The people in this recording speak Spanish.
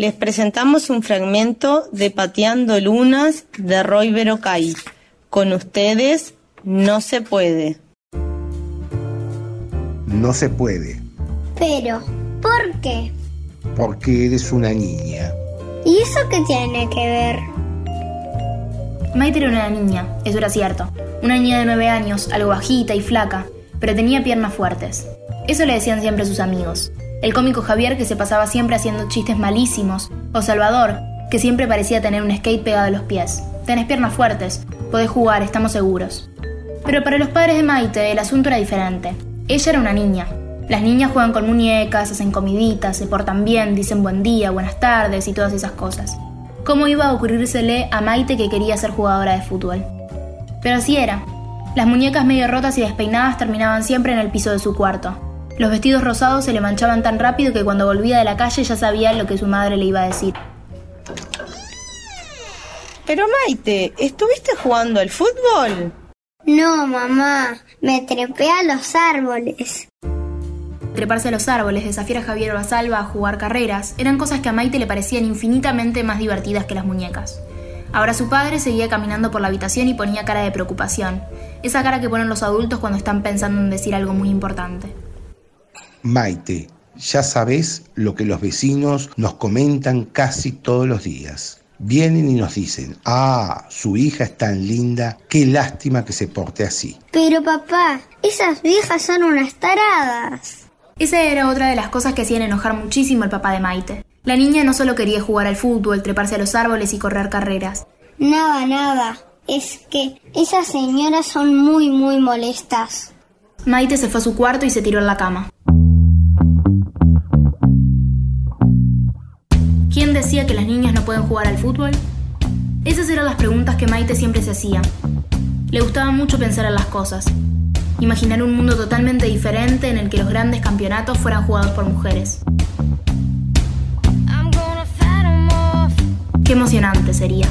Les presentamos un fragmento de Pateando Lunas de Roy Berocay. Con ustedes, no se puede. No se puede. Pero, ¿por qué? Porque eres una niña. ¿Y eso qué tiene que ver? Maite era una niña, eso era cierto. Una niña de nueve años, algo bajita y flaca, pero tenía piernas fuertes. Eso le decían siempre sus amigos. El cómico Javier, que se pasaba siempre haciendo chistes malísimos, o Salvador, que siempre parecía tener un skate pegado a los pies. Tenés piernas fuertes, podés jugar, estamos seguros. Pero para los padres de Maite el asunto era diferente. Ella era una niña. Las niñas juegan con muñecas, hacen comiditas, se portan bien, dicen buen día, buenas tardes y todas esas cosas. ¿Cómo iba a ocurrírsele a Maite que quería ser jugadora de fútbol? Pero así era. Las muñecas medio rotas y despeinadas terminaban siempre en el piso de su cuarto. Los vestidos rosados se le manchaban tan rápido que cuando volvía de la calle ya sabía lo que su madre le iba a decir. Pero Maite, ¿estuviste jugando al fútbol? No, mamá, me trepé a los árboles. Treparse a los árboles, desafiar a Javier Basalva a jugar carreras, eran cosas que a Maite le parecían infinitamente más divertidas que las muñecas. Ahora su padre seguía caminando por la habitación y ponía cara de preocupación, esa cara que ponen los adultos cuando están pensando en decir algo muy importante. Maite, ya sabes lo que los vecinos nos comentan casi todos los días. Vienen y nos dicen, ah, su hija es tan linda, qué lástima que se porte así. Pero papá, esas viejas son unas taradas. Esa era otra de las cosas que hacían enojar muchísimo al papá de Maite. La niña no solo quería jugar al fútbol, treparse a los árboles y correr carreras. Nada, nada. Es que esas señoras son muy, muy molestas. Maite se fue a su cuarto y se tiró en la cama. ¿Quién decía que las niñas no pueden jugar al fútbol? Esas eran las preguntas que Maite siempre se hacía. Le gustaba mucho pensar en las cosas, imaginar un mundo totalmente diferente en el que los grandes campeonatos fueran jugados por mujeres. Qué emocionante sería.